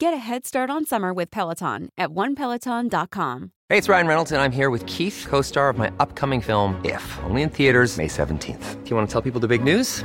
Get a head start on summer with Peloton at onepeloton.com. Hey, it's Ryan Reynolds, and I'm here with Keith, co star of my upcoming film, If, only in theaters, May 17th. Do you want to tell people the big news?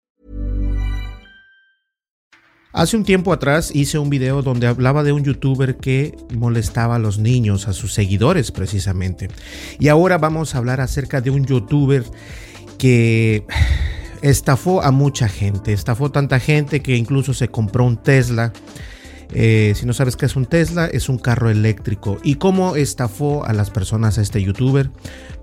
Hace un tiempo atrás hice un video donde hablaba de un youtuber que molestaba a los niños, a sus seguidores precisamente. Y ahora vamos a hablar acerca de un youtuber que estafó a mucha gente, estafó tanta gente que incluso se compró un Tesla. Eh, si no sabes qué es un Tesla, es un carro eléctrico. ¿Y cómo estafó a las personas a este youtuber?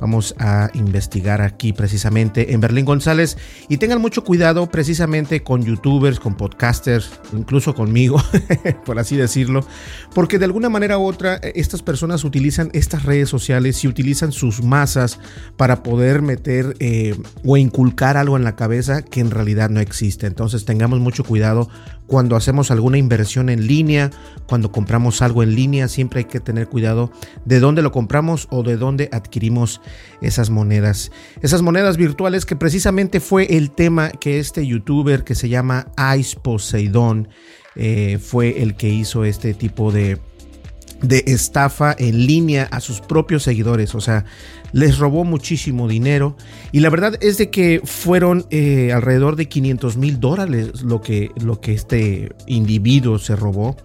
Vamos a investigar aquí precisamente en Berlín González. Y tengan mucho cuidado precisamente con youtubers, con podcasters, incluso conmigo, por así decirlo. Porque de alguna manera u otra, eh, estas personas utilizan estas redes sociales y utilizan sus masas para poder meter eh, o inculcar algo en la cabeza que en realidad no existe. Entonces tengamos mucho cuidado cuando hacemos alguna inversión en línea, cuando compramos algo en línea, siempre hay que tener cuidado de dónde lo compramos o de dónde adquirimos esas monedas. Esas monedas virtuales que precisamente fue el tema que este youtuber que se llama Ice Poseidon eh, fue el que hizo este tipo de, de estafa en línea a sus propios seguidores. O sea, les robó muchísimo dinero. Y la verdad es de que fueron eh, alrededor de 500 mil dólares lo que, lo que este individuo se robó.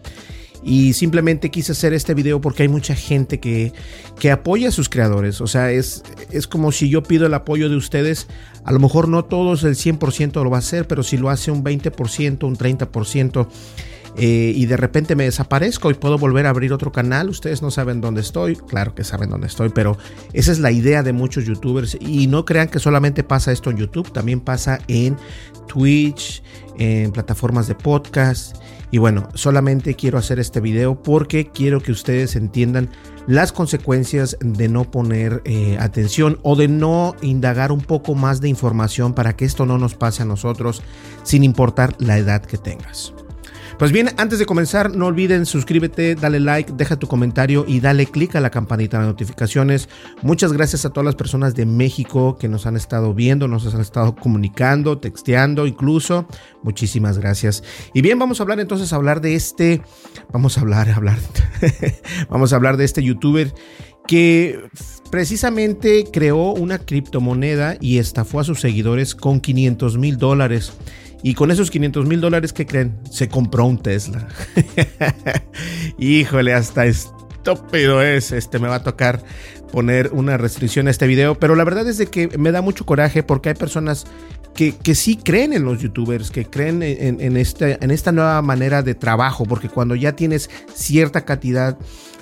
Y simplemente quise hacer este video porque hay mucha gente que, que apoya a sus creadores. O sea, es, es como si yo pido el apoyo de ustedes. A lo mejor no todos el 100% lo va a hacer, pero si lo hace un 20%, un 30%. Eh, y de repente me desaparezco y puedo volver a abrir otro canal. Ustedes no saben dónde estoy, claro que saben dónde estoy, pero esa es la idea de muchos youtubers. Y no crean que solamente pasa esto en YouTube, también pasa en Twitch, en plataformas de podcast. Y bueno, solamente quiero hacer este video porque quiero que ustedes entiendan las consecuencias de no poner eh, atención o de no indagar un poco más de información para que esto no nos pase a nosotros sin importar la edad que tengas. Pues bien, antes de comenzar, no olviden suscríbete, dale like, deja tu comentario y dale click a la campanita de notificaciones. Muchas gracias a todas las personas de México que nos han estado viendo, nos han estado comunicando, texteando incluso. Muchísimas gracias. Y bien, vamos a hablar entonces a hablar de este, vamos a hablar, a hablar, vamos a hablar de este youtuber que precisamente creó una criptomoneda y estafó a sus seguidores con 500 mil dólares. Y con esos 500 mil dólares, ¿qué creen? Se compró un Tesla. Híjole, hasta estúpido es. Este me va a tocar poner una restricción a este video. Pero la verdad es de que me da mucho coraje porque hay personas que, que sí creen en los youtubers, que creen en, en, en esta nueva manera de trabajo. Porque cuando ya tienes cierta cantidad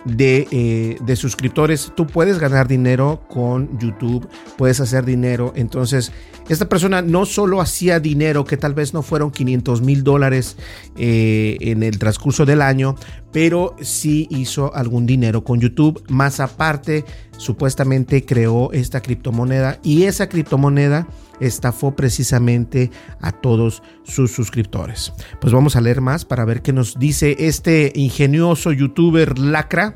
de, eh, de, suscriptores. Tú puedes ganar dinero con YouTube, puedes hacer dinero. Entonces, esta persona no solo hacía dinero, que tal vez no fueron 500 mil dólares eh, en el transcurso del año, pero sí hizo algún dinero con YouTube. Más aparte, supuestamente creó esta criptomoneda y esa criptomoneda estafó precisamente a todos sus suscriptores. Pues vamos a leer más para ver qué nos dice este ingenioso youtuber lacra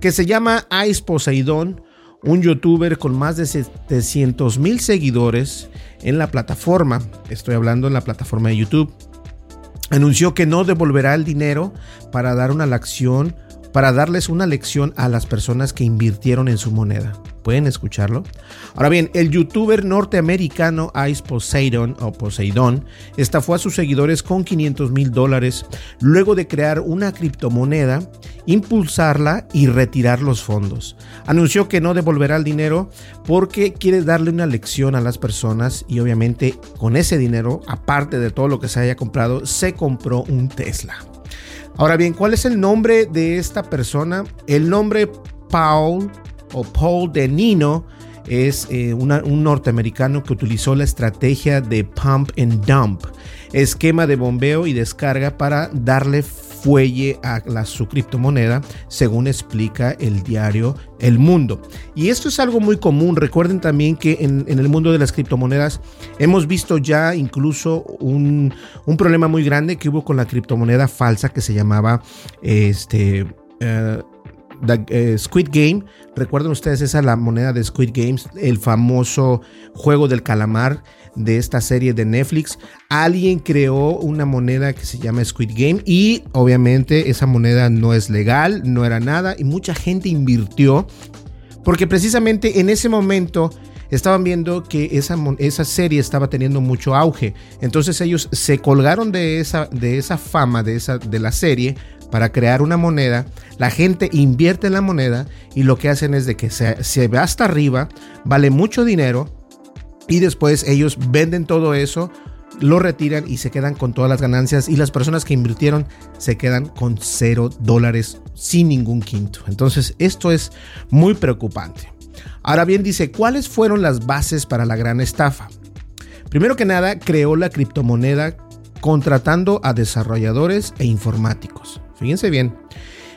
que se llama Ice Poseidon, un youtuber con más de 700 mil seguidores en la plataforma. Estoy hablando en la plataforma de YouTube. Anunció que no devolverá el dinero para dar una lección para darles una lección a las personas que invirtieron en su moneda. ¿Pueden escucharlo? Ahora bien, el youtuber norteamericano Ice Poseidon o Poseidon estafó a sus seguidores con 500 mil dólares luego de crear una criptomoneda, impulsarla y retirar los fondos. Anunció que no devolverá el dinero porque quiere darle una lección a las personas y obviamente con ese dinero, aparte de todo lo que se haya comprado, se compró un Tesla. Ahora bien, ¿cuál es el nombre de esta persona? El nombre Paul o Paul de Nino es eh, un norteamericano que utilizó la estrategia de pump and dump, esquema de bombeo y descarga para darle fuelle a la, su criptomoneda, según explica el diario El Mundo. Y esto es algo muy común. Recuerden también que en, el mundo de las criptomonedas hemos visto ya incluso un, problema muy grande que hubo con la criptomoneda falsa que se llamaba este. Eh, eh, Squid Game, recuerden ustedes esa la moneda de Squid Games, el famoso juego del calamar de esta serie de Netflix. Alguien creó una moneda que se llama Squid Game y obviamente esa moneda no es legal, no era nada y mucha gente invirtió porque precisamente en ese momento estaban viendo que esa, esa serie estaba teniendo mucho auge. Entonces ellos se colgaron de esa, de esa fama de, esa, de la serie para crear una moneda, la gente invierte en la moneda y lo que hacen es de que se, se va hasta arriba, vale mucho dinero y después ellos venden todo eso, lo retiran y se quedan con todas las ganancias y las personas que invirtieron se quedan con cero dólares sin ningún quinto. Entonces esto es muy preocupante. Ahora bien dice, ¿cuáles fueron las bases para la gran estafa? Primero que nada, creó la criptomoneda contratando a desarrolladores e informáticos. Fíjense bien.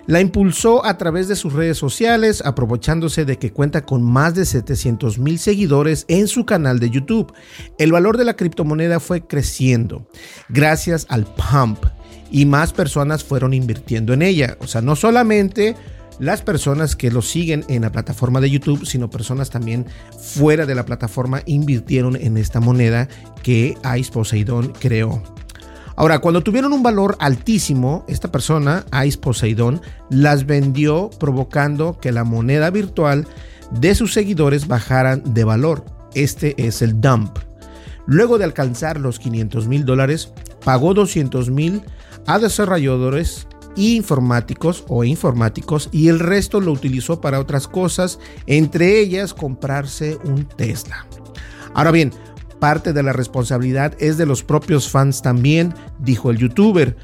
La impulsó a través de sus redes sociales, aprovechándose de que cuenta con más de 700 mil seguidores en su canal de YouTube. El valor de la criptomoneda fue creciendo gracias al pump y más personas fueron invirtiendo en ella. O sea, no solamente las personas que lo siguen en la plataforma de YouTube, sino personas también fuera de la plataforma invirtieron en esta moneda que Ice Poseidon creó. Ahora, cuando tuvieron un valor altísimo, esta persona, Ice Poseidon, las vendió provocando que la moneda virtual de sus seguidores bajaran de valor. Este es el dump. Luego de alcanzar los 500 mil dólares, pagó 200 mil a desarrolladores informáticos o informáticos y el resto lo utilizó para otras cosas, entre ellas comprarse un Tesla. Ahora bien, parte de la responsabilidad es de los propios fans también, dijo el youtuber,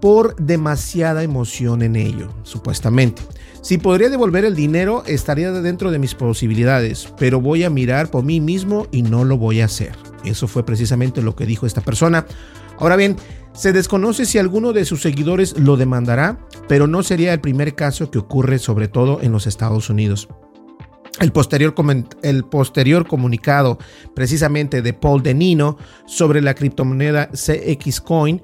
por demasiada emoción en ello, supuestamente. Si podría devolver el dinero, estaría dentro de mis posibilidades, pero voy a mirar por mí mismo y no lo voy a hacer. Eso fue precisamente lo que dijo esta persona. Ahora bien, se desconoce si alguno de sus seguidores lo demandará, pero no sería el primer caso que ocurre sobre todo en los Estados Unidos. El posterior, el posterior, comunicado precisamente de Paul Denino sobre la criptomoneda CX Coin,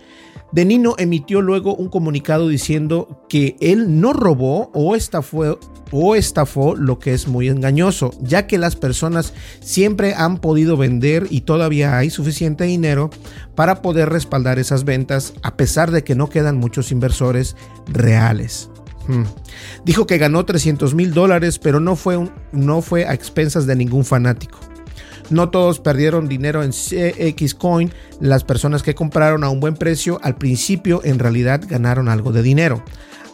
Denino emitió luego un comunicado diciendo que él no robó o estafó, o estafó lo que es muy engañoso, ya que las personas siempre han podido vender y todavía hay suficiente dinero para poder respaldar esas ventas a pesar de que no quedan muchos inversores reales. Hmm. Dijo que ganó 300 mil dólares, pero no fue, no fue a expensas de ningún fanático. No todos perdieron dinero en CX Coin. Las personas que compraron a un buen precio al principio en realidad ganaron algo de dinero.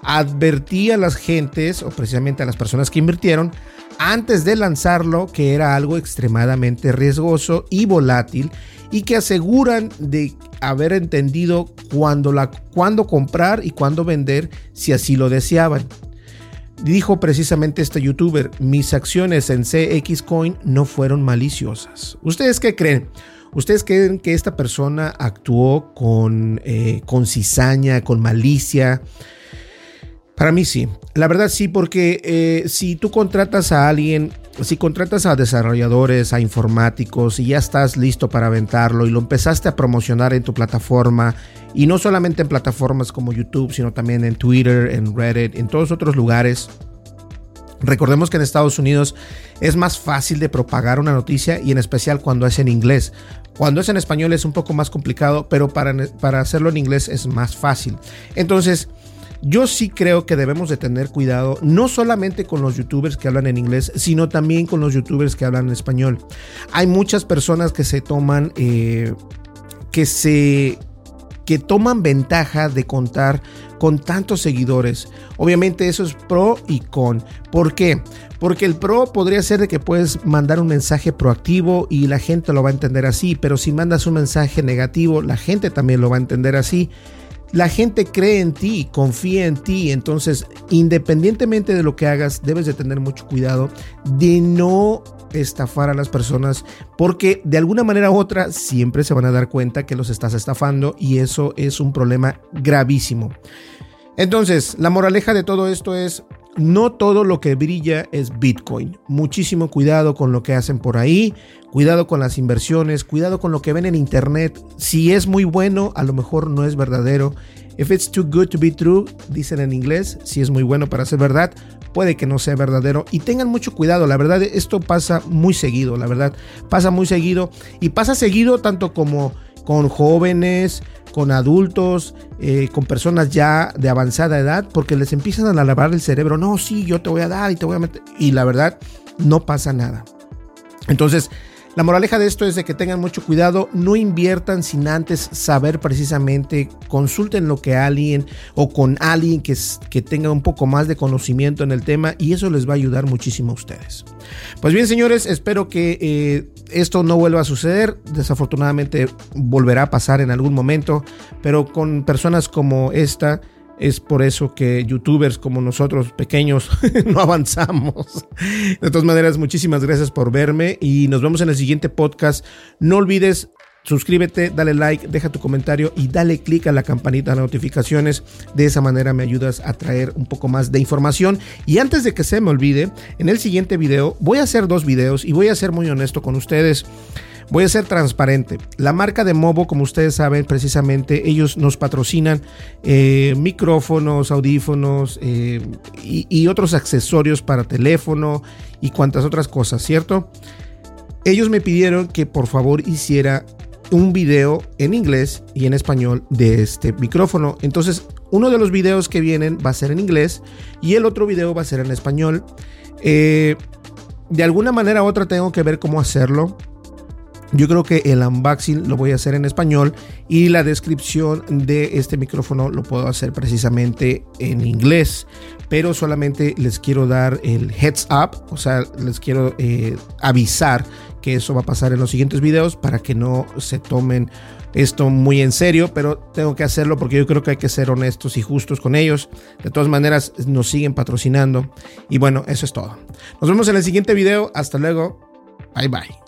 Advertí a las gentes, o precisamente a las personas que invirtieron, antes de lanzarlo que era algo extremadamente riesgoso y volátil y que aseguran de haber entendido cuándo, comprar y cuándo vender si así lo deseaban. Dijo precisamente este youtuber, mis acciones en CX Coin no fueron maliciosas. ¿Ustedes qué creen? ¿Ustedes creen que esta persona actuó con, eh, con cizaña, con malicia? Para mí sí. La verdad sí, porque eh, si tú contratas a alguien, si contratas a desarrolladores, a informáticos y ya estás listo para aventarlo y lo empezaste a promocionar en tu plataforma y no solamente en plataformas como YouTube, sino también en Twitter, en Reddit, en todos otros lugares. Recordemos que en Estados Unidos es más fácil de propagar una noticia y en especial cuando es en inglés. Cuando es en español es un poco más complicado, pero para, para hacerlo en inglés es más fácil. Entonces, yo sí creo que debemos de tener cuidado, no solamente con los youtubers que hablan en inglés, sino también con los youtubers que hablan en español. Hay muchas personas que se toman, eh, que se que toman ventaja de contar con tantos seguidores. Obviamente eso es pro y con. ¿Por qué? Porque el pro podría ser de que puedes mandar un mensaje proactivo y la gente lo va a entender así, pero si mandas un mensaje negativo, la gente también lo va a entender así. La gente cree en ti, confía en ti, entonces independientemente de lo que hagas, debes de tener mucho cuidado de no estafar a las personas porque de alguna manera u otra siempre se van a dar cuenta que los estás estafando y eso es un problema gravísimo. Entonces, la moraleja de todo esto es no todo lo que brilla es Bitcoin. Muchísimo cuidado con lo que hacen por ahí, cuidado con las inversiones, cuidado con lo que ven en internet. Si es muy bueno, a lo mejor no es verdadero. If it's too good to be true, dicen en inglés, si es muy bueno para ser verdad, puede que no sea verdadero. Y tengan mucho cuidado, la verdad, esto pasa muy seguido, la verdad, pasa muy seguido. Y pasa seguido tanto como con jóvenes, con adultos, eh, con personas ya de avanzada edad, porque les empiezan a lavar el cerebro. No, sí, yo te voy a dar y te voy a meter. Y la verdad, no pasa nada. Entonces, la moraleja de esto es de que tengan mucho cuidado, no inviertan sin antes saber precisamente, consulten lo que alguien o con alguien que, que tenga un poco más de conocimiento en el tema y eso les va a ayudar muchísimo a ustedes. Pues bien, señores, espero que eh, esto no vuelva a suceder. Desafortunadamente volverá a pasar en algún momento, pero con personas como esta es por eso que youtubers como nosotros pequeños no avanzamos. De todas maneras, muchísimas gracias por verme y nos vemos en el siguiente podcast. No olvides suscríbete, dale like, deja tu comentario y dale click a la campanita de notificaciones. De esa manera me ayudas a traer un poco más de información. Y antes de que se me olvide, en el siguiente video voy a hacer dos videos y voy a ser muy honesto con ustedes. Voy a ser transparente. La marca de Movo, como ustedes saben, precisamente ellos nos patrocinan eh, micrófonos, audífonos eh, y, y otros accesorios para teléfono y cuantas otras cosas, ¿cierto? Ellos me pidieron que por favor hiciera un video en inglés y en español de este micrófono. Entonces, uno de los videos que vienen va a ser en inglés y el otro video va a ser en español. Eh, de alguna manera u otra tengo que ver cómo hacerlo. Yo creo que el unboxing lo voy a hacer en español y la descripción de este micrófono lo puedo hacer precisamente en inglés. Pero solamente les quiero dar el heads up, o sea, les quiero eh, avisar que eso va a pasar en los siguientes videos para que no se tomen esto muy en serio, pero tengo que hacerlo porque yo creo que hay que ser honestos y justos con ellos. De todas maneras, nos siguen patrocinando. Y bueno, eso es todo. Nos vemos en el siguiente video. Hasta luego. Bye bye.